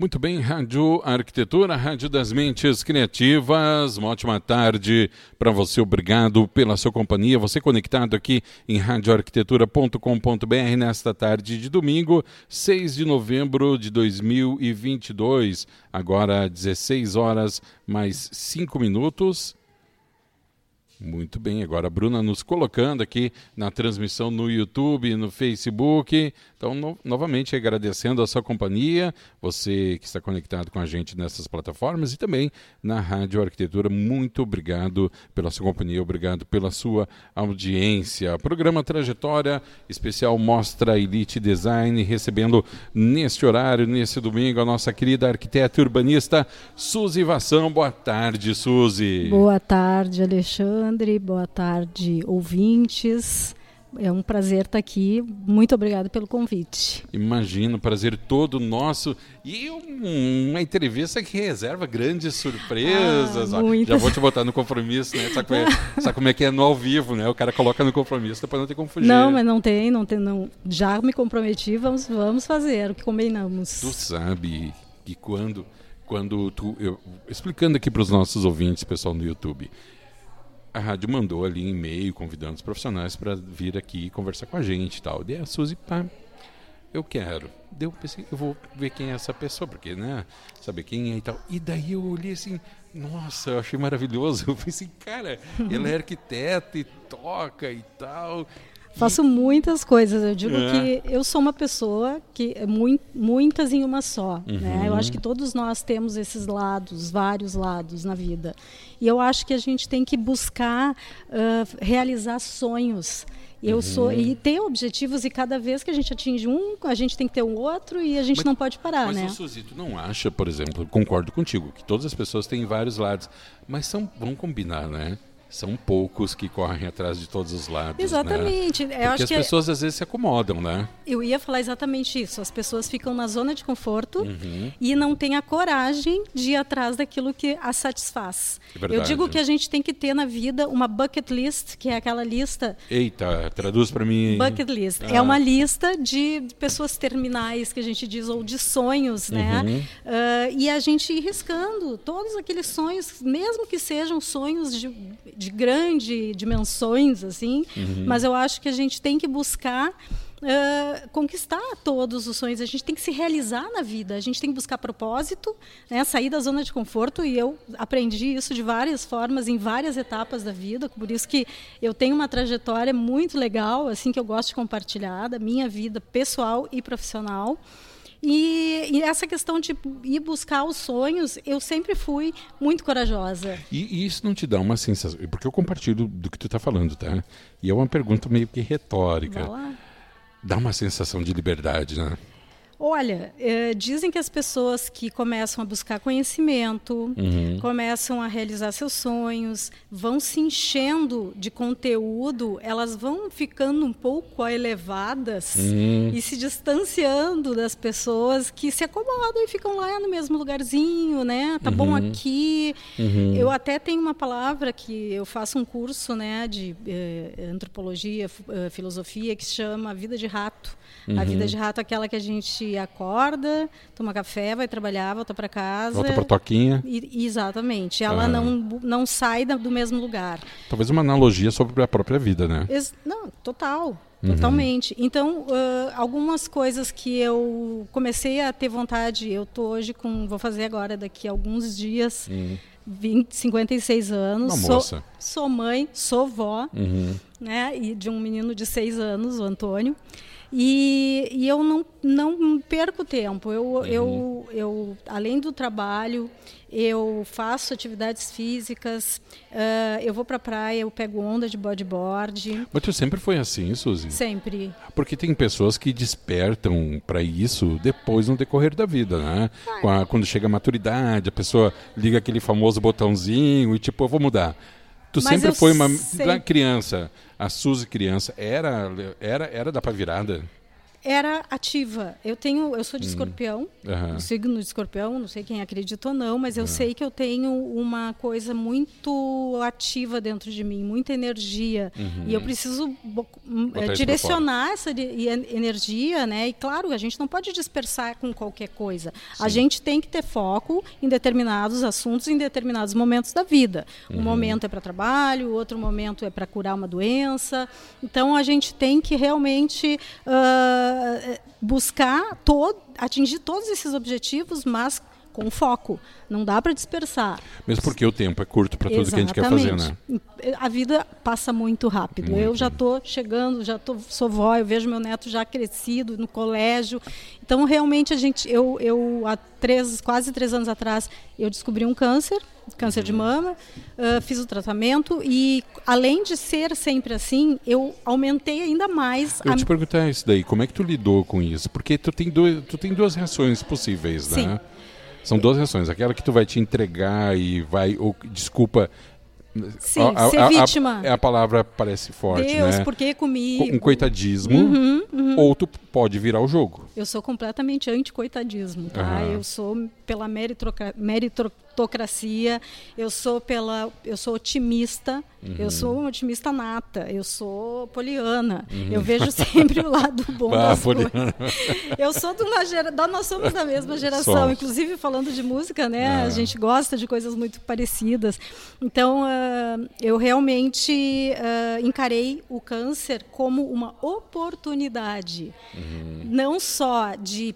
Muito bem, Rádio Arquitetura, Rádio das Mentes Criativas. Uma ótima tarde para você. Obrigado pela sua companhia. Você conectado aqui em radioarquitetura.com.br nesta tarde de domingo, 6 de novembro de 2022. Agora 16 horas mais 5 minutos. Muito bem, agora a Bruna nos colocando aqui na transmissão no YouTube, no Facebook. Então, no, novamente agradecendo a sua companhia, você que está conectado com a gente nessas plataformas e também na Rádio Arquitetura. Muito obrigado pela sua companhia, obrigado pela sua audiência. Programa Trajetória Especial Mostra Elite Design, recebendo neste horário, nesse domingo, a nossa querida arquiteta urbanista Suzy Vação. Boa tarde, Suzy. Boa tarde, Alexandre. Boa tarde, ouvintes. É um prazer estar aqui. Muito obrigado pelo convite. Imagino, prazer todo nosso. E uma entrevista que reserva grandes surpresas. Ah, já vou te botar no compromisso, né? Sabe como, é, sabe como é que é no ao vivo, né? O cara coloca no compromisso para não ter como fugir. Não, mas não tem, não tem. Não. Já me comprometi, vamos, vamos fazer o que combinamos. Tu sabe que quando, quando tu. Eu, explicando aqui para os nossos ouvintes, pessoal no YouTube a rádio mandou ali um e-mail convidando os profissionais para vir aqui conversar com a gente e tal. Daí a Suzy, pá, eu quero. Deu, pensei, eu vou ver quem é essa pessoa, porque, né, saber quem é e tal. E daí eu olhei assim, nossa, eu achei maravilhoso. Eu pensei, cara, ela é arquiteta e toca e tal. Faço muitas coisas. Eu digo é. que eu sou uma pessoa que é muitas em uma só. Uhum. Né? Eu acho que todos nós temos esses lados, vários lados na vida. E eu acho que a gente tem que buscar uh, realizar sonhos. Eu uhum. sou e ter objetivos e cada vez que a gente atinge um, a gente tem que ter um outro e a gente mas, não pode parar, mas, né? Mas Suzy, tu não acha, por exemplo, concordo contigo que todas as pessoas têm vários lados, mas são vamos combinar, né? São poucos que correm atrás de todos os lados. Né? Exatamente. Né? Porque as pessoas às vezes se acomodam, né? Eu ia falar exatamente isso. As pessoas ficam na zona de conforto uhum. e não têm a coragem de ir atrás daquilo que as satisfaz. É Eu digo que a gente tem que ter na vida uma bucket list, que é aquela lista. Eita, traduz para mim. Bucket list ah. é uma lista de pessoas terminais que a gente diz ou de sonhos, né? Uhum. Uh, e a gente ir riscando todos aqueles sonhos, mesmo que sejam sonhos de de grande dimensões, assim, uhum. mas eu acho que a gente tem que buscar Uh, conquistar todos os sonhos. A gente tem que se realizar na vida. A gente tem que buscar propósito, né? sair da zona de conforto. E eu aprendi isso de várias formas, em várias etapas da vida. Por isso que eu tenho uma trajetória muito legal, assim que eu gosto de compartilhar da minha vida pessoal e profissional. E, e, essa questão de ir buscar os sonhos, eu sempre fui muito corajosa. E, e isso não te dá uma sensação. Porque eu compartilho do que tu está falando, tá? E é uma pergunta meio que retórica. Dá uma sensação de liberdade, né? Olha, é, dizem que as pessoas que começam a buscar conhecimento, uhum. começam a realizar seus sonhos, vão se enchendo de conteúdo, elas vão ficando um pouco elevadas uhum. e se distanciando das pessoas que se acomodam e ficam lá no mesmo lugarzinho, né? Tá uhum. bom aqui. Uhum. Eu até tenho uma palavra que eu faço um curso, né, de eh, antropologia, eh, filosofia que se chama vida de rato. A vida de rato é aquela que a gente acorda, toma café, vai trabalhar, volta para casa. Volta para toquinha. E, exatamente. Ela ah. não, não sai do mesmo lugar. Talvez uma analogia sobre a própria vida, né? Ex não, total. Uhum. Totalmente. Então, uh, algumas coisas que eu comecei a ter vontade, eu tô hoje com, vou fazer agora daqui a alguns dias, uhum. 20, 56 anos. Uma moça. Sou, sou mãe, sou vó, uhum. né? E de um menino de 6 anos, o Antônio. E, e eu não, não perco tempo. Eu, uhum. eu, eu, além do trabalho, eu faço atividades físicas, uh, eu vou para a praia, eu pego onda de bodyboard. Mas tu sempre foi assim, Suzy? Sempre. Porque tem pessoas que despertam para isso depois no decorrer da vida, né? A, quando chega a maturidade, a pessoa liga aquele famoso botãozinho e tipo, eu vou mudar. Tu Mas sempre foi uma criança a Suzy criança era era era da pavirada? Era ativa. Eu tenho, eu sou de escorpião, Aham. signo de escorpião, não sei quem acredita ou não, mas eu sei que eu tenho uma coisa muito ativa dentro de mim, muita energia. E eu preciso bo- m- Botar eh, direcionar essa energia, né? E claro, a gente não pode dispersar com qualquer coisa. A gente tem que ter foco em determinados assuntos, em determinados momentos da vida. Um momento é para trabalho, outro momento é para curar uma doença. Então a gente tem que realmente ah, buscar todo, atingir todos esses objetivos, mas com foco. Não dá para dispersar. Mesmo porque o tempo é curto para tudo que a gente quer fazer, né? A vida passa muito rápido. Eu já estou chegando, já tô, sou vó, eu vejo meu neto já crescido no colégio. Então, realmente, a gente, eu, eu há três, quase três anos atrás, eu descobri um câncer, câncer de mama, ah, fiz o tratamento e, além de ser sempre assim, eu aumentei ainda mais Eu a te perguntar isso daí, como é que tu lidou com isso? Porque tu tem, dois, tu tem duas reações possíveis, né? Sim. São duas reações. Aquela que tu vai te entregar e vai, ou, desculpa... Sim, ser vítima. A, palavra parece forte, Deus, né? porque comigo. Um coitadismo, Uhum, ou tu pode virar o jogo. Eu sou completamente anti-coitadismo, tá? Aham. Eu sou pela meritocracia, eu sou pela, eu sou otimista, Uhum. eu sou uma otimista nata, eu sou poliana. Eu vejo sempre o lado bom Uhum. Ah, das poliana. coisas. Eu sou de uma geração, nós somos da mesma geração, Somos. inclusive falando de música, né? Ah. A gente gosta de coisas muito parecidas. Então, ah, eu realmente ah, encarei o câncer como uma oportunidade. Não só de.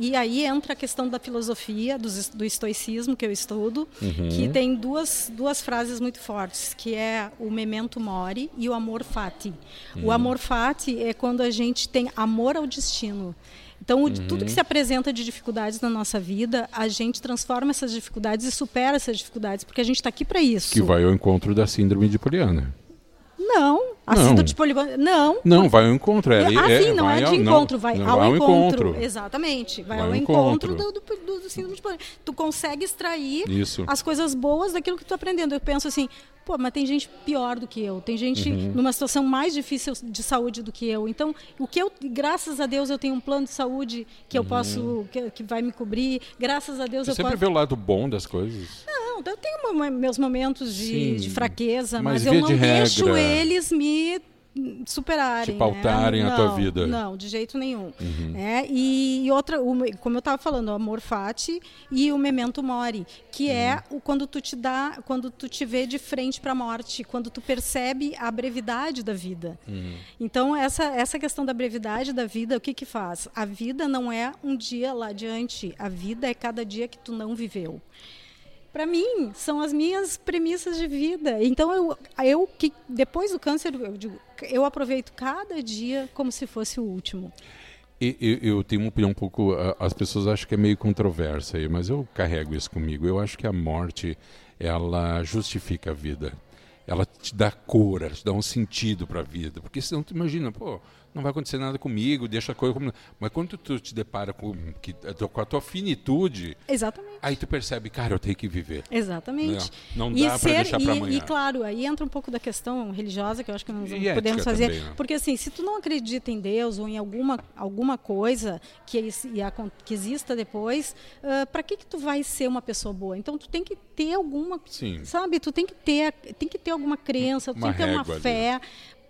E aí entra a questão da filosofia, do, do estoicismo que eu estudo, que tem duas, duas frases muito fortes, que é o memento mori e o amor fati. O amor fati é quando a gente tem amor ao destino. Então, o- tudo que se apresenta de dificuldades na nossa vida, a gente transforma essas dificuldades e supera essas dificuldades, porque a gente está aqui para isso. Que vai ao encontro da síndrome de Poliana. Não, a Não. síndrome de poliban... Não. Não, vai ao encontro. É, ah, é- sim, não vai é ao- de encontro, vai não, ao, vai encontro. encontro. Exatamente, vai, Vai ao ao encontro, encontro. do, do, do síndrome de poliban. Tu consegue extrair Isso. as coisas boas daquilo que tu tá aprendendo. Eu penso assim, pô, mas tem gente pior do que eu, tem gente Uhum. numa situação mais difícil de saúde do que eu. Então, o que eu, graças a Deus, eu tenho um plano de saúde que eu posso, que, que vai me cobrir. Graças a Deus Você eu Uhum. sempre posso. vê o lado bom das coisas. Não, eu tenho meus momentos de, Sim, de fraqueza, mas mas, eu não de deixo regra- eles me superarem. Te pautarem né? a tua Não, vida. Uhum. Não, de jeito nenhum. É, e, e outra, como eu estava falando, o amor fati e o memento mori, que é Uhum. o quando tu te dá, quando tu te vê de frente para a morte, quando tu percebe a brevidade da vida. Uhum. Então essa essa questão da brevidade da vida, o que que faz? A vida não é um dia lá adiante, a vida é cada dia que tu não viveu para mim são as minhas premissas de vida. Então eu, eu que depois do câncer eu digo, eu aproveito cada dia como se fosse o último. Eu, eu tenho uma opinião um pouco. As pessoas acham que é meio controversa mas eu carrego isso comigo. Eu acho que a morte ela justifica a vida. Ela te dá cor, ela te dá um sentido para a vida. Porque senão tu imagina, pô, não vai acontecer nada comigo, deixa a coisa como. Mas quando tu te depara com, que, com a tua finitude, Exatamente. aí tu percebe, cara, eu tenho que viver. Exatamente. Não- não dá ser, deixar pra e- amanhã. E claro, aí entra um pouco da questão religiosa que eu acho que nós E podemos fazer. também, né? Porque assim, se tu não acredita em Deus ou em alguma, alguma coisa que, que exista depois, para que que tu vai ser uma pessoa boa? Então tu tem que ter alguma, Sim. sabe? Tu tem que ter, tem que ter alguma crença, tu Uma tem que ter uma ali. fé.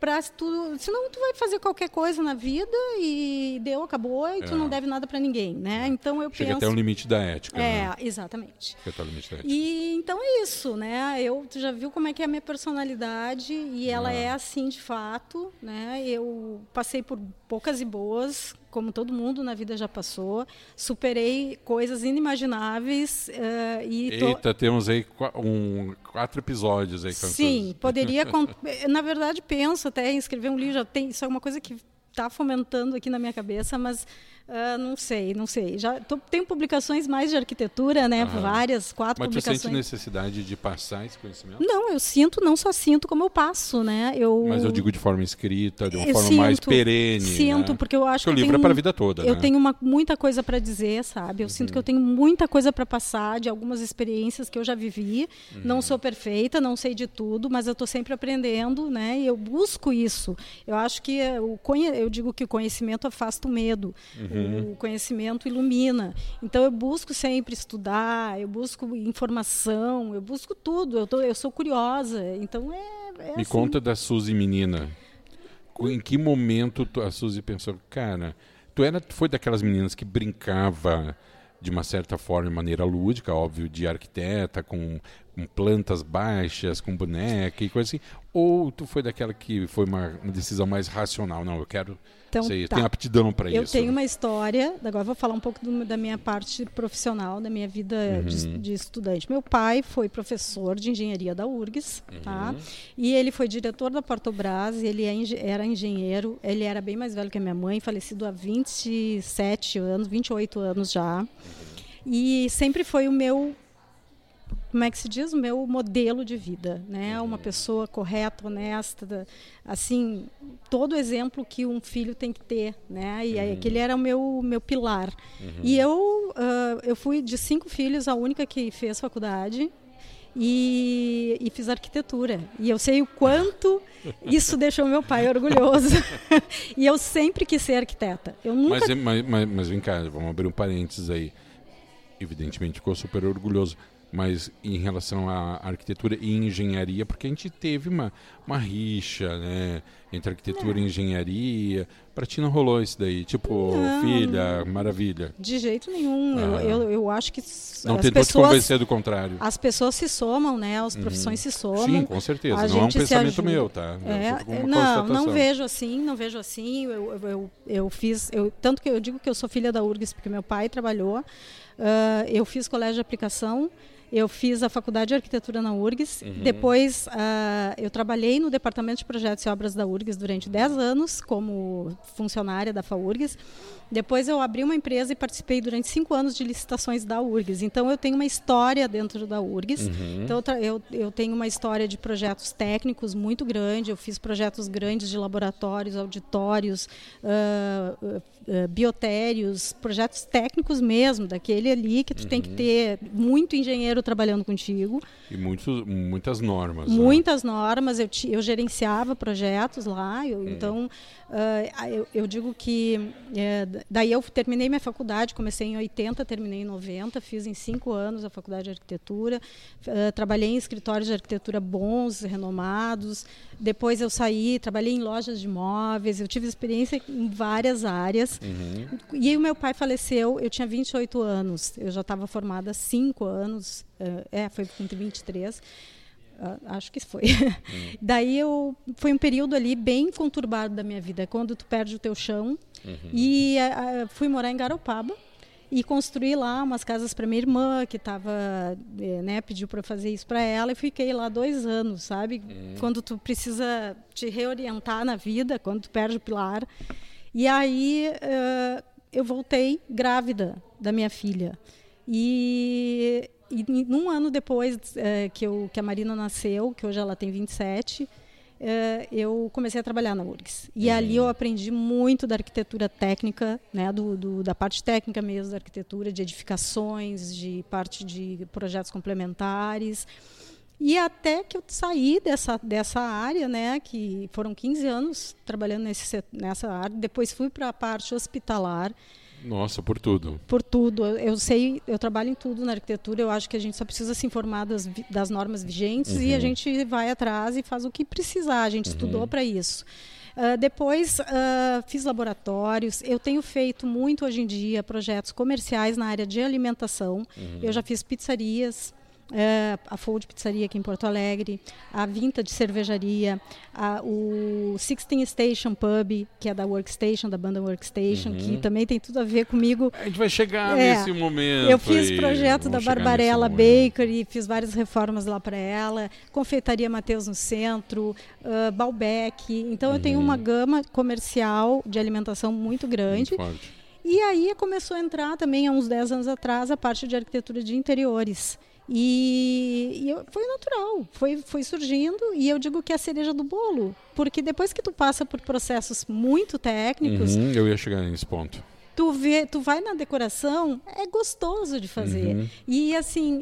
Pra tu, senão tu vai fazer qualquer coisa na vida e deu, acabou e tu É. não deve nada para ninguém, né? Então eu Chega penso até o limite da ética. é, Né? exatamente. Chega até o limite da ética. E então é isso, né? Eu tu já viu como é que é a minha personalidade e ela Ah. é assim de fato, né? Eu passei por poucas e boas, como todo mundo na vida já passou, superei coisas inimagináveis eh, e tô- Eita, temos aí um, quatro episódios aí cantando. Sim, poderia. con- Na verdade, penso até em escrever um livro. Já tem, isso é uma coisa que está fomentando aqui na minha cabeça, mas ah, não sei, não sei. Já tô, tenho publicações mais de arquitetura, né? Aham. Várias, quatro Mas publicações. sente necessidade de passar esse conhecimento? Não, eu sinto, não só sinto, como eu passo, né? Eu, Mas eu digo de forma escrita, de uma eu forma mais sinto, perene. Sinto, né? porque eu acho Porque o que eu livro é tenho para a vida toda, Eu né? tenho uma, muita coisa para dizer, sabe? Eu sinto que eu tenho muita coisa para passar de algumas experiências que eu já vivi. Uhum. Não sou perfeita, não sei de tudo, mas eu estou sempre aprendendo, né? E eu busco isso. Eu acho que eh, o eu digo que o conhecimento afasta o medo, uhum. O conhecimento ilumina. Então eu busco sempre estudar, eu busco informação, eu busco tudo. Eu, tô, eu sou curiosa. Então é. é Me assim. conta da Suzy menina. Em que momento a Suzy pensou, cara, tu era, foi daquelas meninas que brincava de uma certa forma, de maneira lúdica, óbvio, de arquiteta, com, com plantas baixas, com boneca e coisa assim, ou tu foi daquela que foi uma, uma decisão mais racional? Não, eu quero então, sei, tá. tenho aptidão para isso. Eu tenho uma história, agora vou falar um pouco do, da minha parte profissional, da minha vida uhum. de, de, estudante. Meu pai foi professor de engenharia da URGS, tá? uhum. tá? E ele foi diretor da Portobras, ele é, era engenheiro, ele era bem mais velho que a minha mãe, falecido há 27 anos, 28 anos já. Uhum. E sempre foi o meu como é que se diz, o meu modelo de vida, né? Uhum. Uma pessoa correta, honesta, assim, todo exemplo que um filho tem que ter, né? E uhum. aquele era o meu meu pilar. Uhum. E eu uh, eu fui de cinco filhos a única que fez faculdade. E, e, fiz arquitetura. E eu sei o quanto isso deixou meu pai orgulhoso. e eu sempre quis ser arquiteta. Eu nunca... mas, mas, mas, mas vem cá, vamos abrir um parênteses aí. Evidentemente ficou super orgulhoso mas em relação à arquitetura e engenharia, porque a gente teve uma, uma rixa, né, entre arquitetura é. e engenharia. Para ti não rolou isso daí? Tipo, não, filha, maravilha. De jeito nenhum. Ah. Eu, eu, eu, acho que Não as tentou pessoas, te convencer do contrário. As pessoas se somam, né? As uhum. profissões uhum. se somam. Sim, com certeza. A não é um pensamento meu, tá? É, não, não vejo assim, não vejo assim. Eu, eu, eu, eu fiz, eu, tanto que eu digo que eu sou filha da URGS porque meu pai trabalhou. Uh, eu fiz colégio de aplicação. Eu fiz a faculdade de arquitetura na URGS. Uhum. Depois, uh, eu trabalhei no departamento de projetos e obras da URGS durante 10 anos como funcionária da FAURGS. Depois eu abri uma empresa e participei durante cinco anos de licitações da URGS. Então eu tenho uma história dentro da URGS. Uhum. Então eu, eu tenho uma história de projetos técnicos muito grande. Eu fiz projetos grandes de laboratórios, auditórios, uh, uh, biotérios, projetos técnicos mesmo, daquele ali que tu uhum. tem que uhum. ter muito engenheiro trabalhando contigo. E muitos, muitas normas. Né? Muitas né? normas. Eu, eu gerenciava projetos lá. Eu, uhum. Então eu, eu, digo que daí eu terminei minha faculdade, comecei em 80, terminei em 90, fiz em cinco anos a faculdade de arquitetura, uh, trabalhei em escritórios de arquitetura bons, renomados. Depois eu saí, trabalhei em lojas de imóveis, eu tive experiência em várias áreas. Uhum. E o meu pai faleceu, eu tinha 28 anos, eu já estava formada há cinco anos, uh, é, foi com 23. Uh, acho que foi. Uhum. Daí eu foi um período ali bem conturbado da minha vida, quando tu perde o teu chão. Uhum. E uh, fui morar em Garopaba e construí lá umas casas para minha irmã que estava, eh, né, pediu para fazer isso para ela e fiquei lá dois anos, sabe? Uhum. Quando tu precisa te reorientar na vida, quando tu perde o pilar. E aí uh, eu voltei grávida da minha filha e e num ano depois é, que, eu, que a Marina nasceu, que hoje ela tem 27, é, eu comecei a trabalhar na URGS. E uhum. ali eu aprendi muito da arquitetura técnica, né, do, do, da parte técnica mesmo da arquitetura, de edificações, de parte de projetos complementares. E até que eu saí dessa, dessa área, né, que foram 15 anos trabalhando nesse, nessa área, depois fui para a parte hospitalar, nossa, por tudo. Por tudo. Eu sei, eu trabalho em tudo na arquitetura. Eu acho que a gente só precisa se informar das, das normas vigentes uhum. e a uhum. gente vai atrás e faz o que precisar. A gente uhum. estudou para isso. Uh, depois uh, fiz laboratórios. Eu tenho feito muito hoje em dia projetos comerciais na área de alimentação. Uhum. Eu já fiz pizzarias, é, a Fold Pizzaria aqui em Porto Alegre, a Vinta de Cervejaria, a, o Sixteen Station Pub, que é da Workstation, da banda Workstation, uhum. que também tem tudo a ver comigo. A gente vai chegar é, nesse momento. Eu fiz projeto da Barbarella Bakery, fiz várias reformas lá para ela, Confeitaria Mateus no centro, uh, Balbec. Então uhum. eu tenho uma uhum. gama comercial de alimentação muito grande. Muito e aí começou a entrar também, há uns 10 anos atrás, a parte de arquitetura de interiores. E, e eu, foi natural, foi, foi surgindo, e eu digo que é a cereja do bolo, porque depois que tu passa por processos muito técnicos. Uhum, eu ia chegar nesse ponto. Tu vê, tu vai na decoração, é gostoso de fazer. Uhum. E assim,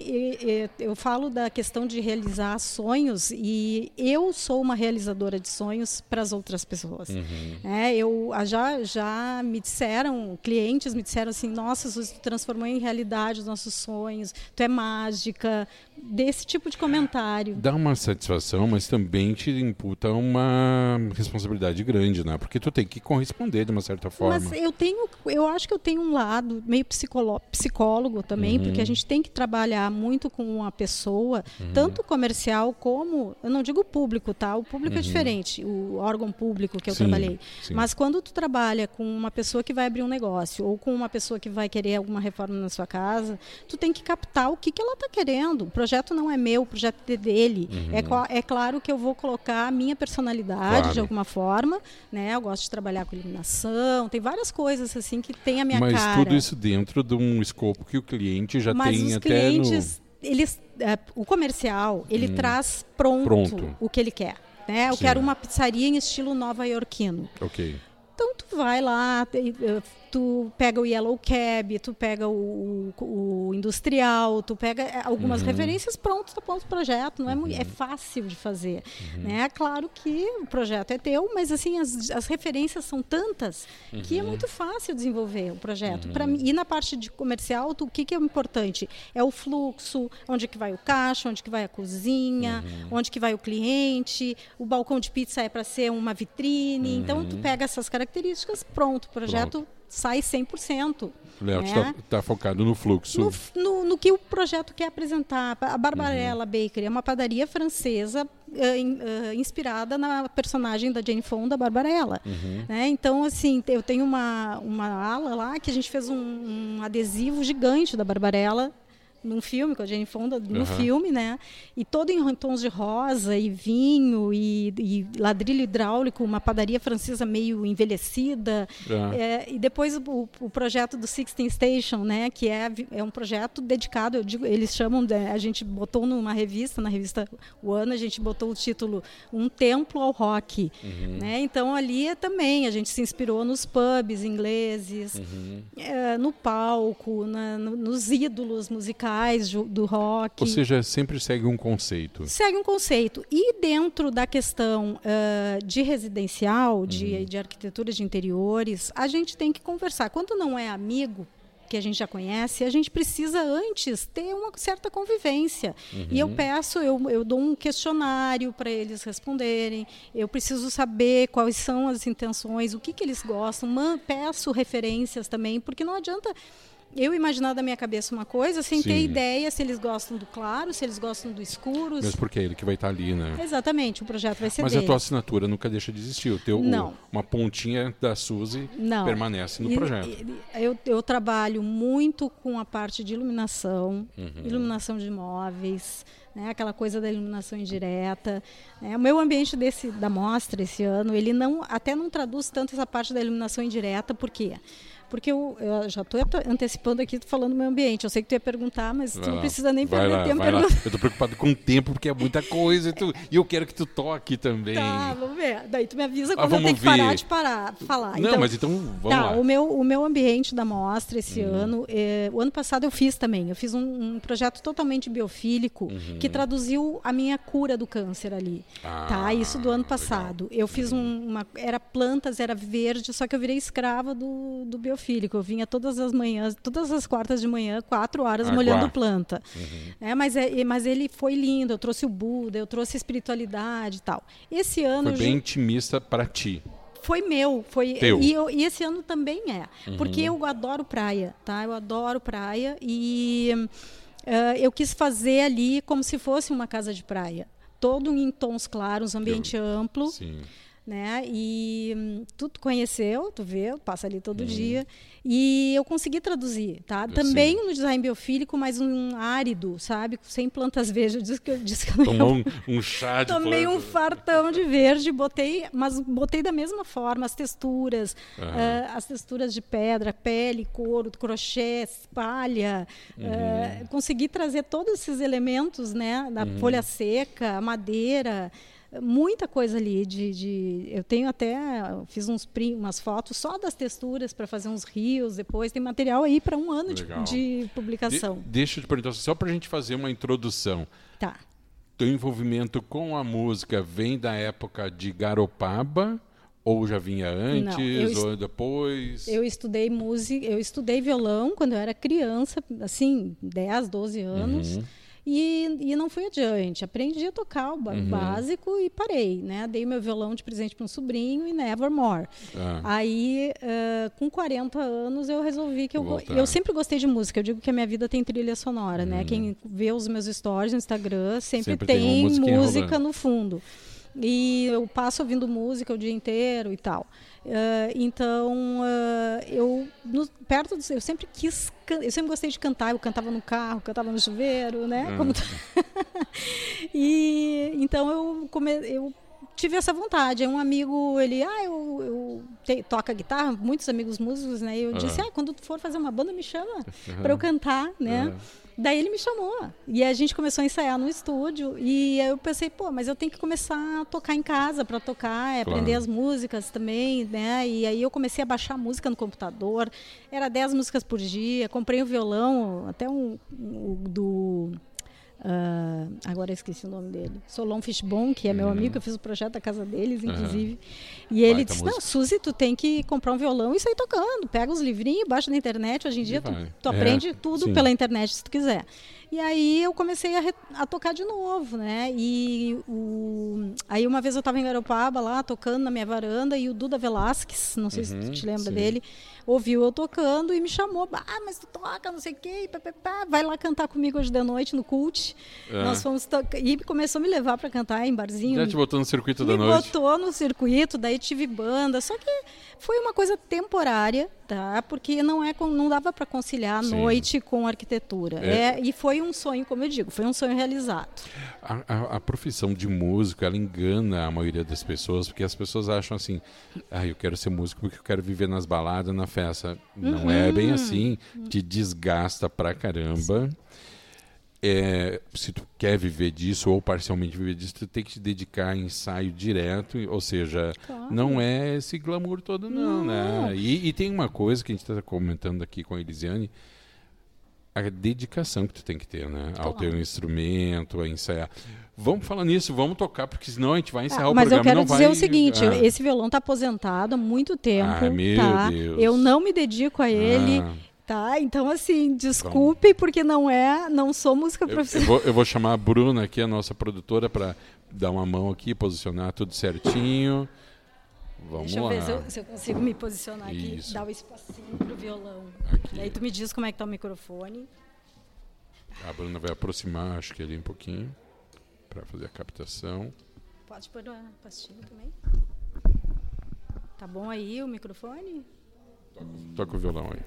eu falo da questão de realizar sonhos e eu sou uma realizadora de sonhos para as outras pessoas. Uhum. É, eu já já me disseram, clientes me disseram assim, nossa, você transformou em realidade os nossos sonhos, tu é mágica, desse tipo de comentário. Dá uma satisfação, mas também te imputa uma responsabilidade grande, né? Porque tu tem que corresponder de uma certa forma. Mas eu tenho, eu acho que eu tenho um lado meio psicólogo também, uhum. porque a gente tem que trabalhar muito com a pessoa, uhum. tanto comercial como, eu não digo público, tá? O público é uhum. é diferente, o órgão público que eu sim, trabalhei. Sim. Mas quando tu trabalha com uma pessoa que vai abrir um negócio ou com uma pessoa que vai querer alguma reforma na sua casa, tu tem que captar o que, que ela está querendo. O projeto não é meu, o projeto é dele. Uhum. É, é claro que eu vou colocar a minha personalidade claro. de alguma forma, né? Eu gosto de trabalhar com iluminação, tem várias coisas assim que tem a minha Mas cara. Mas tudo isso dentro de um escopo que o cliente já Mas tem até clientes, no... eles, é, o comercial, ele hum. traz pronto, pronto, o que ele quer. Né? Eu Sim. quero uma pizzaria em estilo nova-iorquino. Ok. Então tu vai lá, tu pega o Yellow Cab, tu pega o, o, o industrial, tu pega é, algumas uhum. referências, pronto, tá pronto o projeto, não é, uhum. é fácil de fazer. Uhum. Né? É claro que o projeto é teu, mas assim, as, as referências são tantas que é uhum. muito fácil desenvolver o projeto. Uhum. e na parte de comercial, tu, o que, que é importante? É o fluxo, onde que vai o caixa, onde que vai a cozinha, uhum. onde que vai o cliente, o balcão de pizza é para ser uma vitrine, então tu pega essas características, pronto, o projeto pronto sai 100%. O layout está né? tá focado no fluxo. No, no, no, que o projeto quer apresentar. A Barbarella uhum. Bakery é uma padaria francesa in, uh, inspirada na personagem da Jane Fonda, Barbarella. Uhum. Né? Então, assim, eu tenho uma, uma ala lá que a gente fez um, um adesivo gigante da Barbarella num filme, com a Jane Fonda, no uhum. filme, né? E todo em tons de rosa e vinho e, e ladrilho hidráulico, uma padaria francesa meio envelhecida. Uhum. É, e depois o, o, projeto do Sixteen Station, né? Que é, é um projeto dedicado, eu digo, eles chamam, de, a gente botou numa revista, na revista One, a gente botou o título Um Templo ao Rock, uhum. né? Então ali é também, a gente se inspirou nos pubs ingleses, uhum. é, no palco, na, no, nos ídolos musicais do rock. Ou seja, sempre segue um conceito. Segue um conceito. E dentro da questão uh, de residencial, de, uhum. de arquitetura de interiores, a gente tem que conversar. Quando não é amigo, que a gente já conhece, a gente precisa antes ter uma certa convivência. Uhum. E eu peço, eu, eu dou um questionário para eles responderem, eu preciso saber quais são as intenções, o que, que eles gostam, Man, peço referências também, porque não adianta eu imaginar da minha cabeça uma coisa sem Sim. ter ideia se eles gostam do claro, se eles gostam do escuro. Mesmo porque é ele que vai estar ali, né? Exatamente, o projeto vai ser Mas dele. a tua assinatura nunca deixa de existir. O teu. O, uma pontinha da Suzy Não. permanece no e, projeto. Eu, eu trabalho muito com a parte de iluminação, uhum. iluminação de imóveis, né, aquela coisa da iluminação indireta. Né. O meu ambiente desse, da mostra esse ano, ele não até não traduz tanto essa parte da iluminação indireta, por quê? Porque porque eu, eu já estou antecipando aqui, falando do meio ambiente. Eu sei que tu ia perguntar, mas tu não precisa nem perder lá, tempo perguntando. Eu estou preocupado com o tempo, porque é muita coisa. E, tu, eu quero que tu toque também. Tá, vamos ver. Daí tu me avisa ah, quando eu tenho que parar de parar, falar. Não, então, mas então vamos tá, lá. O meu, o meu ambiente da mostra esse uhum. ano, é, o ano passado eu fiz também. Eu fiz um, um projeto totalmente biofílico uhum. que traduziu a minha cura do câncer ali. Ah, tá, isso do ano passado. Legal. Eu fiz um, uma. Era plantas, era verde, só que eu virei escrava do, do biofílico. Eu vinha todas as manhãs, todas as quartas de manhã, quatro horas ah, molhando planta. Uhum. É, mas, é, mas ele foi lindo. Eu trouxe o Buda, eu trouxe espiritualidade e tal. Esse ano. Foi bem já... intimista para ti foi meu, foi Teu. E, eu, e, esse ano também é, uhum. porque eu adoro praia, tá? Eu adoro praia e uh, eu quis fazer ali como se fosse uma casa de praia, todo em tons claros, ambiente eu, amplo. Sim né? E hum, tu conheceu, tu vê, passa ali todo uhum. dia. E eu consegui traduzir, tá? Também no design biofílico, mas um árido, sabe? Sem plantas verdes. Diz que, diz que Tomou um, um chá de Tomei planta. um fartão de verde, botei, mas botei da mesma forma as texturas, uhum. uh, as texturas de pedra, pele, couro, crochê, palha. Uhum. Uh, consegui trazer todos esses elementos, né? Da uhum. folha seca, madeira. Muita coisa ali de, de eu tenho até fiz uns umas fotos só das texturas para fazer uns rios depois tem material aí para um ano de, de, publicação de, deixa eu te perguntar só para a gente fazer uma introdução tá teu envolvimento com a música vem da época de Garopaba ou já vinha antes Não, ou depois? Eu estudei música, eu estudei violão quando eu era criança, assim, 10, 12 anos. Uhum. E, e não fui adiante. Aprendi a tocar o uhum. básico e parei, né? Dei meu violão de presente para um sobrinho e nevermore. Ah. Aí, uh, com 40 anos, eu resolvi que eu... Eu sempre gostei de música. Eu digo que a minha vida tem trilha sonora, né? Uhum. Quem vê os meus stories no Instagram sempre, sempre tem, tem música no fundo. E eu passo ouvindo música o dia inteiro e tal. Uh, então, uh, eu no, perto do, eu sempre quis, eu sempre gostei de cantar. Eu cantava no carro, cantava no chuveiro, né? Uhum. Como e então eu, come, eu tive essa vontade. Um amigo, ele, ah, eu, eu te, toca guitarra, muitos amigos músicos, né? E eu uhum. disse, ah, quando tu for fazer uma banda, me chama uhum. para eu cantar, né? Daí ele me chamou. E a gente começou a ensaiar no estúdio. E eu pensei, pô, mas eu tenho que começar a tocar em casa para tocar, claro. aprender as músicas também, né? E aí eu comecei a baixar música no computador. Era 10 músicas por dia. Comprei um violão, até um, um do Uh, agora eu esqueci o nome dele. Solon Fishbone, que é meu uhum. amigo, eu fiz o projeto da casa deles, inclusive. Uhum. E ele disse: Não, Suzy, tu tem que comprar um violão e sair tocando. Pega os livrinhos, baixa na internet. Hoje em dia, tu, tu, aprende é, tudo sim. pela internet se tu quiser. E aí eu comecei a, a, tocar de novo, né? E o, aí uma vez eu estava em Garopaba lá, tocando na minha varanda, e o Duda Velasquez, não sei uhum, se tu te lembra sim. dele, ouviu eu tocando e me chamou. Ah, mas tu toca, não sei o quê, pá, pá, pá, vai lá cantar comigo hoje de noite no cult. É. Nós fomos e começou a me levar para cantar em barzinho. Já te botou no circuito da noite? Me botou no circuito, daí tive banda, só que foi uma coisa temporária, tá? Porque não é não dava para conciliar a noite com a arquitetura. É. é. e foi um sonho, como eu digo, foi um sonho realizado. A, a, a, profissão de músico, ela engana a maioria das pessoas, porque as pessoas acham assim, ah, eu quero ser músico porque eu quero viver nas baladas, na festa. Não uhum. é bem assim, te desgasta pra caramba. É, se tu quer viver disso ou parcialmente viver disso, tu tem que te dedicar a ensaio direto, ou seja, claro. não é esse glamour todo não, não. né? E, e, tem uma coisa que a gente está comentando aqui com a Elisiane, a dedicação que tu tem que ter, né? Claro. Ao teu instrumento, a ensaiar. Vamos falar nisso, vamos tocar, porque senão a gente vai encerrar ah, o mas programa. Mas eu quero dizer vai... o seguinte, ah. esse violão está aposentado há muito tempo, ah, meu tá? Deus. Eu não me dedico a ele. Ah. Tá, então assim, desculpe porque não é, não sou música profissional. Eu, eu, vou, eu vou chamar a Bruna aqui, a nossa produtora, para dar uma mão aqui, posicionar tudo certinho. Vamos Deixa lá. eu ver se eu, se eu consigo me posicionar Isso. aqui, dar o espacinho pro violão. Aqui. E aí tu me diz como é que tá o microfone. A Bruna vai aproximar, acho que ali um pouquinho, para fazer a captação. Pode pôr a pastinha também. Tá bom aí o microfone? Toca, toca o violão aí.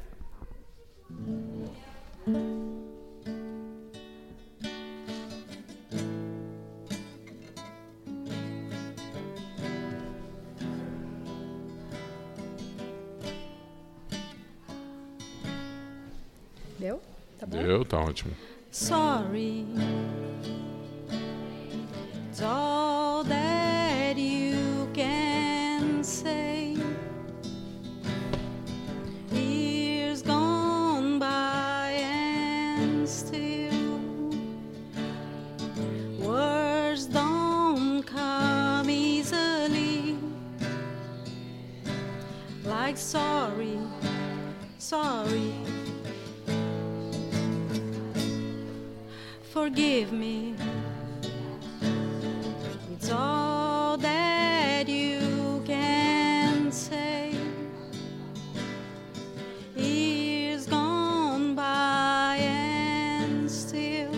Deu? Tá bom? Deu, tá ótimo. Sorry. It's all that you can say. like sorry, sorry. Forgive me. It's all that you can say. Years gone by and still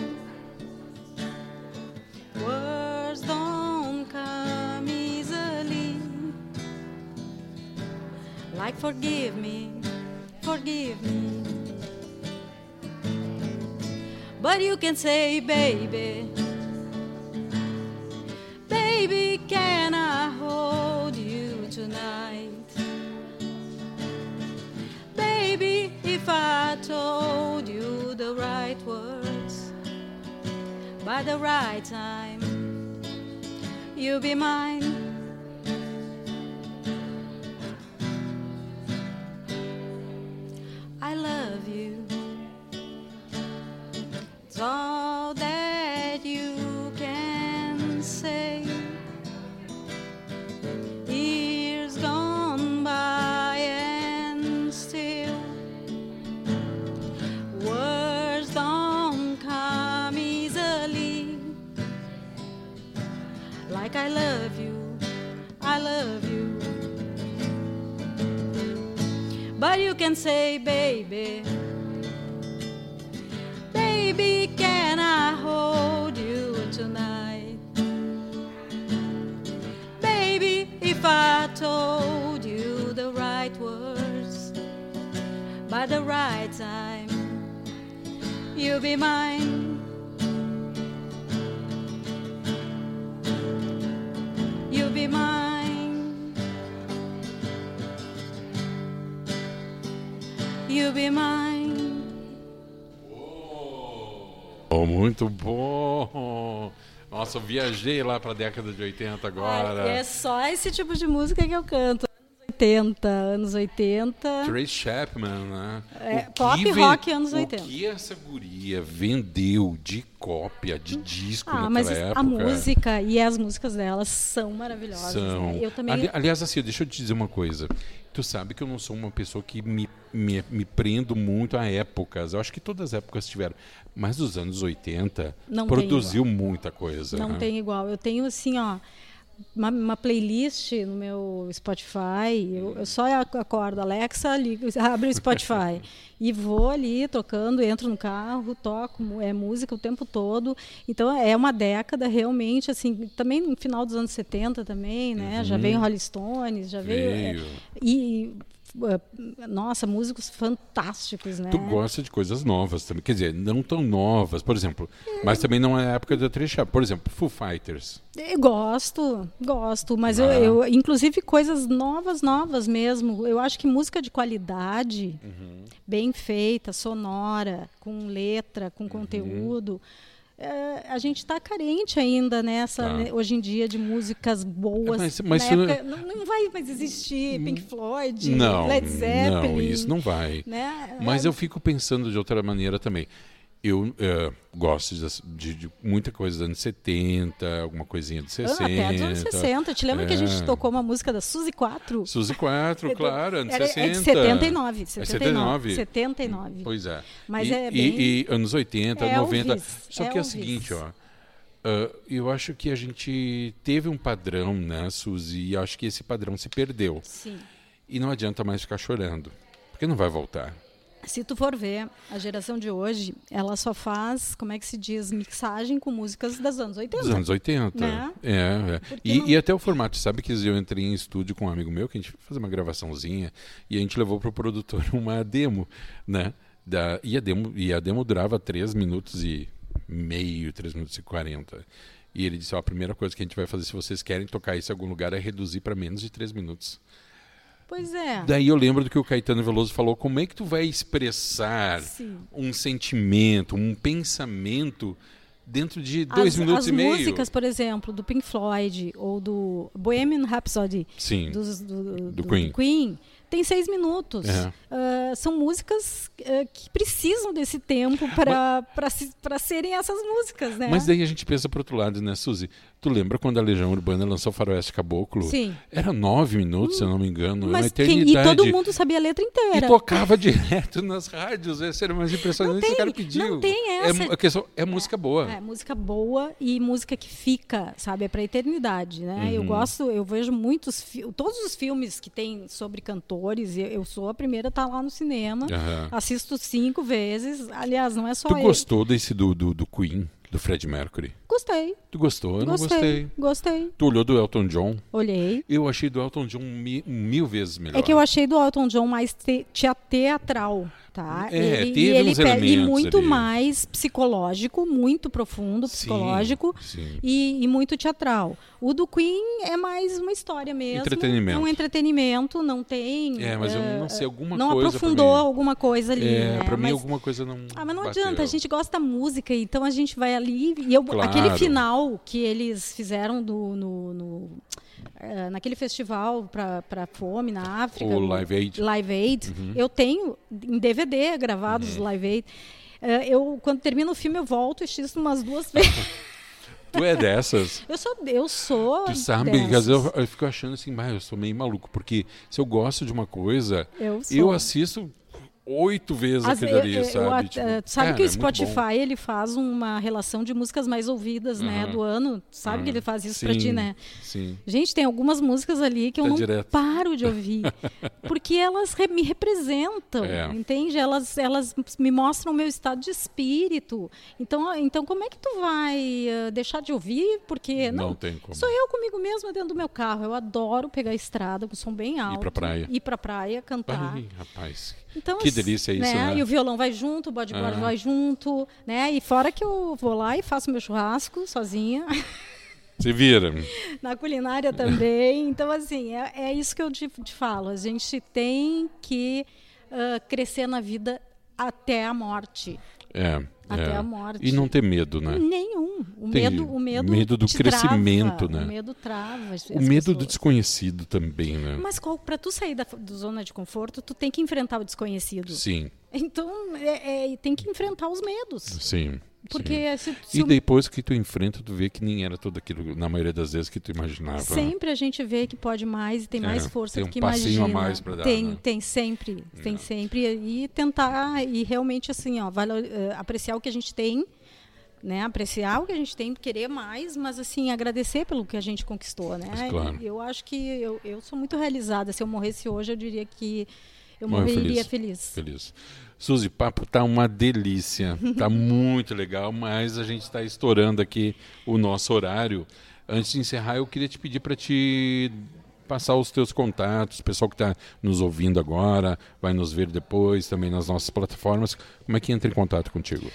words don't come easily. Like forgive me, forgive me. But you can say, baby, baby, can I hold you tonight? Baby, if I told you the right words by the right time you'll be mine. Say, muito bom! Nossa, eu viajei lá para a década de 80 agora. Ai, é só esse tipo de música que eu canto. Anos 80, anos 80. Trace Chapman, né? É, pop rock anos 80. O que essa guria vendeu de cópia, de disco Ah, naquela mas época? a música e as músicas delas são maravilhosas. São. né? Eu também. Ali- aliás, assim, deixa eu te dizer uma coisa. Tu sabe que eu não sou uma pessoa que me, me, me prendo muito a épocas. Eu acho que todas as épocas tiveram. Mas os anos 80 Não produziu muita coisa. Não né? tem igual. Eu tenho assim, ó, uma, uma playlist no meu Spotify. Eu, eu só ac- acordo, Alexa, ligo, abre o Spotify e vou ali tocando, entro no carro, toco é música o tempo todo. Então é uma década realmente assim, também no final dos anos 70 também, né? Já veio Rolling Stones, já veio, é, Veio. e uh, nossa, músicos fantásticos, né? Tu gosta de coisas novas também. Quer dizer, não tão novas, por exemplo. Mas também não é a época da trecha. Por exemplo, Foo Fighters. Eu gosto, gosto, mas Ah. eu, eu, inclusive coisas novas, novas mesmo. Eu acho que música de qualidade, Uhum. bem feita, sonora, com letra, Uhum. com conteúdo. É, a gente está carente ainda nessa, Tá. né, hoje em dia, de músicas boas. Mas- mas Na isso- época, não, não vai mais existir Pink Floyd, Não, Led Zeppelin. não, isso não vai. Né? Mas eu fico pensando de outra maneira também. Eu eh, gosto de, de- muita coisa dos anos 70, alguma coisinha dos 60. Até dos anos 60. Te lembra que a gente É. tocou uma música da Suzy 4? Suzy 4, claro, anos Era, 60. É de 79, É 79. 79? 79. Pois é. Mas e, é e- bem- e anos 80, É 90. Elvis, Só é que é o seguinte, ó. ah, eu acho que a gente teve um padrão, né, Suzy? E acho que esse padrão se perdeu. Sim. E não adianta mais ficar chorando. Porque não vai voltar. Se tu for ver, a geração de hoje, ela só faz, como é que se diz, mixagem com músicas dos anos 80. Dos anos 80. Né? É, é. E, não- e até o formato, sabe que eu entrei em estúdio com um amigo meu, que a gente foi fazer uma gravaçãozinha, e a gente levou pro produtor uma demo, né? Da, e, a demo, e a demo durava 3 minutos e meio, 3 minutos e 40. E ele disse, ó, a primeira coisa que a gente vai fazer, se vocês querem tocar isso em algum lugar, é reduzir para menos de 3 minutos. Pois é. Daí eu lembro do que o Caetano Veloso falou, como é que tu vai expressar Sim. um sentimento, um pensamento dentro de dois as, minutos as e meio? músicas, por exemplo, do Pink Floyd ou do Bohemian Rhapsody Sim. dos- do, Do Queen. tem seis minutos. É. Ah, são músicas ah, que precisam desse tempo para serem essas músicas, né? Mas daí a gente pensa pro outro lado, né, Suzy? Tu lembra quando a Legião Urbana lançou Faroeste Caboclo? Sim. Era nove minutos, se eu não me engano. Mas uma quem- eternidade. e todo mundo sabia a letra E inteira. tocava direto nas rádios. Esse era mais impressionante que o cara pediu. não tem É, essa. mu- a questão, é música boa. É, música boa e música que fica, sabe? É pra eternidade, né? Eu Uhum. gosto, eu vejo muitos, todos os filmes que tem sobre cantores, eu, eu sou a primeira a estar lá no cinema, Aham. assisto cinco vezes, aliás, não é só Tu eu. gostou desse do, do, do Queen, do Fred Mercury? Gostei, Tu gostou? Eu não gostei, gostei. gostei, Tu olhou do Elton John? olhei. Eu achei do Elton John mi- mil vezes melhor. É que eu achei do Elton John mais te- tea- teatral. Tá? É, ele, teve e ele uns e muito ali. mais psicológico, muito profundo, Sim, psicológico sim. E, e muito teatral. O do Queen é mais uma história mesmo. Entretenimento. É um entretenimento, não tem. É, mas eu eh, não sei, alguma não coisa. aprofundou pra mim, alguma coisa ali. É, né? pra mim Mas- alguma coisa não. Ah, mas não bateu. adianta, a gente gosta da música, então a gente vai ali. E eu, Claro. aquele final que eles fizeram do, no, no, eh, naquele festival para fome na África. O Live Aid. Uhum. Live Aid, eu tenho em DVD gravados os Live Aid. Eh, eu, quando termina o filme, eu volto e assisto umas duas vezes. Tu é dessas. Eu sou, eu sou. Tu sabe dessas. que às vezes eu, eu fico achando assim, mas eu sou meio maluco, porque se eu gosto de uma coisa, Eu eu assisto oito vezes As- aquilo ali, eu- eu- sabe? eu- Tipo, eh, sabe cara, que o é. Spotify ele faz uma relação de músicas mais ouvidas, né, Aham. do ano. Sabe que Aham. ele faz isso pra Sim, ti, né? Sim. Gente, tem algumas músicas ali que eu Tá não direto. paro de ouvir, porque elas re- me representam, É. entende? Elas, elas me mostram o meu estado de espírito. Então, então como é que tu vai eh, deixar de ouvir? Porque Não não, tem como. Sou eu comigo mesma dentro do meu carro. Eu adoro pegar a estrada com som bem alto. pra praia. Ir pra praia, cantar. Ai, rapaz. Então, Que delícia isso, né? E o violão vai junto, o bodyboard Ah. vai junto, né? E fora que eu vou lá e faço meu churrasco sozinha, Se vira. na culinária também. Então, assim, é, é isso que eu te, te falo. A gente tem que ah, crescer na vida até a morte. É. Até é. a morte. E não ter medo, né? Nenhum. O Tem medo, o medo, medo do crescimento, trava. né? O medo trava. O medo do pessoas. desconhecido também, né? Mas para tu sair da do zona de conforto, tu tem que enfrentar o desconhecido. Sim, Então, é- é- tem que enfrentar os medos. sim. Porque se, se E depois que tu enfrenta, tu vê que nem era tudo aquilo, na maioria das vezes, que tu imaginava. sempre a gente vê que pode mais e tem É, mais força tem do um que passinho a imagina. mais pra dar, tem, né? tem sempre, tem É. sempre e tentar e realmente assim, ó, valor, eh, apreciar o que a gente tem, né? Apreciar o que a gente tem, querer mais, mas assim agradecer pelo que a gente conquistou, né? Mas claro. Eu acho que eu, eu sou muito realizada. Se eu morresse hoje, eu diria que eu morreria feliz. feliz. Feliz. Suzy, papo tá uma delícia, tá muito legal, mas a gente está estourando aqui o nosso horário. Antes de encerrar, eu queria te pedir para te passar os teus contatos, o pessoal que está nos ouvindo agora, vai nos ver depois, também nas nossas plataformas. Como é que entra em contato contigo?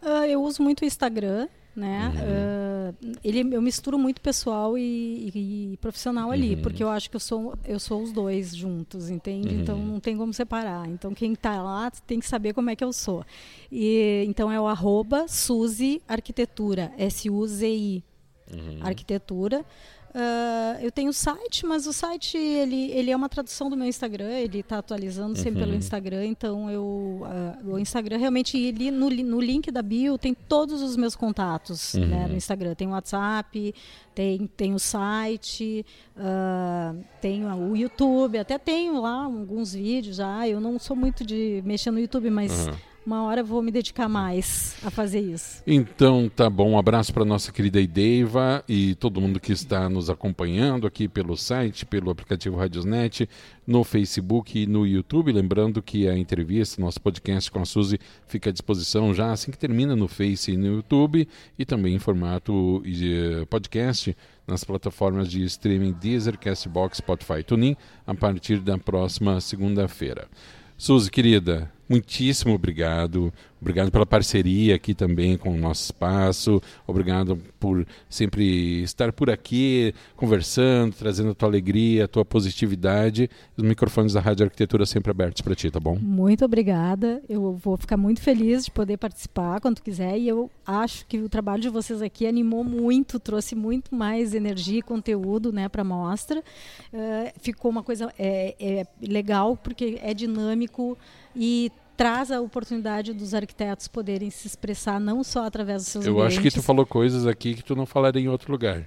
Ah, eu uso muito o Instagram, né? Uhum. Ah, ele, eu misturo muito pessoal e, e- e profissional ali, Uhum. porque eu acho que eu sou, eu sou os dois juntos, entende? Então Uhum. não tem como separar. Então quem está lá tem que saber como é que eu sou. E, então é o arroba Suzy Arquitetura, S-U-Z-I, Uhum. Arquitetura. Ah, eu tenho o site, mas o site ele, ele é uma tradução do meu Instagram, ele está atualizando sempre Uhum. pelo Instagram, então eu ah, o Instagram realmente ele no, no link da bio tem todos os meus contatos Uhum. né, no Instagram, tem o WhatsApp, tem, tem o site, ah, tem o YouTube, até tenho lá alguns vídeos já. Eu não sou muito de mexer no YouTube, mas Aham. Uma hora vou me dedicar mais a fazer isso. Então, tá bom. Um abraço para nossa querida Ideiva e todo mundo que está nos acompanhando aqui pelo site, pelo aplicativo Radiosnet, no Facebook e no YouTube. Lembrando que a entrevista, nosso podcast com a Suzy, fica à disposição já assim que termina no Face e no YouTube e também em formato eh, podcast nas plataformas de streaming Deezer, Castbox, Spotify TuneIn a partir da próxima segunda-feira. Suzy, querida, muitíssimo obrigado. Obrigado pela parceria aqui também com o nosso espaço. Obrigado por sempre estar por aqui, conversando, trazendo a tua alegria, a tua positividade. Os microfones da Rádio Arquitetura sempre abertos para ti, tá bom? Muito obrigada. Eu vou ficar muito feliz de poder participar quando quiser. E eu acho que o trabalho de vocês aqui animou muito, trouxe muito mais energia e conteúdo né, para a mostra. Eh, ficou uma coisa é, é legal, porque é dinâmico e traz a oportunidade dos arquitetos poderem se expressar não só através dos seus Eu acho que tu ambientes. falou coisas aqui que tu não falaria em outro lugar.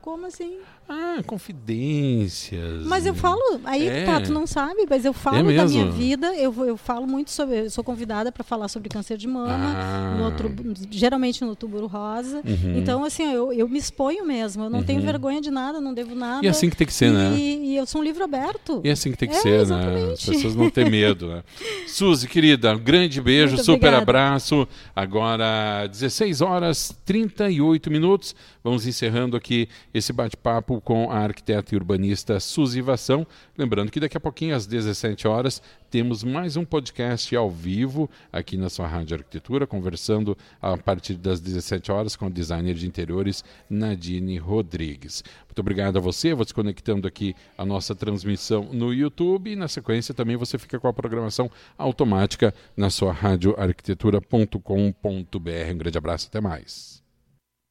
Como assim? Ah, confidências. Mas eu falo, aí É. tá, tu não sabe, mas eu falo É da minha vida, eu, eu falo muito sobre, eu sou convidada para falar sobre câncer de mama, Ah. no outro, geralmente no outubro rosa. Uhum. Então, assim, eu, eu me exponho mesmo, eu não tenho Uhum. vergonha de nada, não devo nada. E é assim que tem que ser, e, né? e eu sou um livro aberto. E é assim que tem que É, ser, né? As exatamente. pessoas não têm medo, né? Suzy, querida, um grande beijo, Muito super obrigada. abraço. Agora, 16 horas 38 minutos. Vamos encerrando aqui esse bate-papo bate-papo com a arquiteta e urbanista Suzy Vação. Lembrando que daqui a pouquinho, às 17 horas, temos mais um podcast ao vivo aqui na sua Rádio Arquitetura, conversando a partir das 17 horas com o designer de interiores Nadine Rodrigues. Muito obrigado a você, vou desconectando aqui a nossa transmissão no YouTube e na sequência também você fica com a programação automática na sua radioarquitetura.com.br. Um grande abraço, até mais.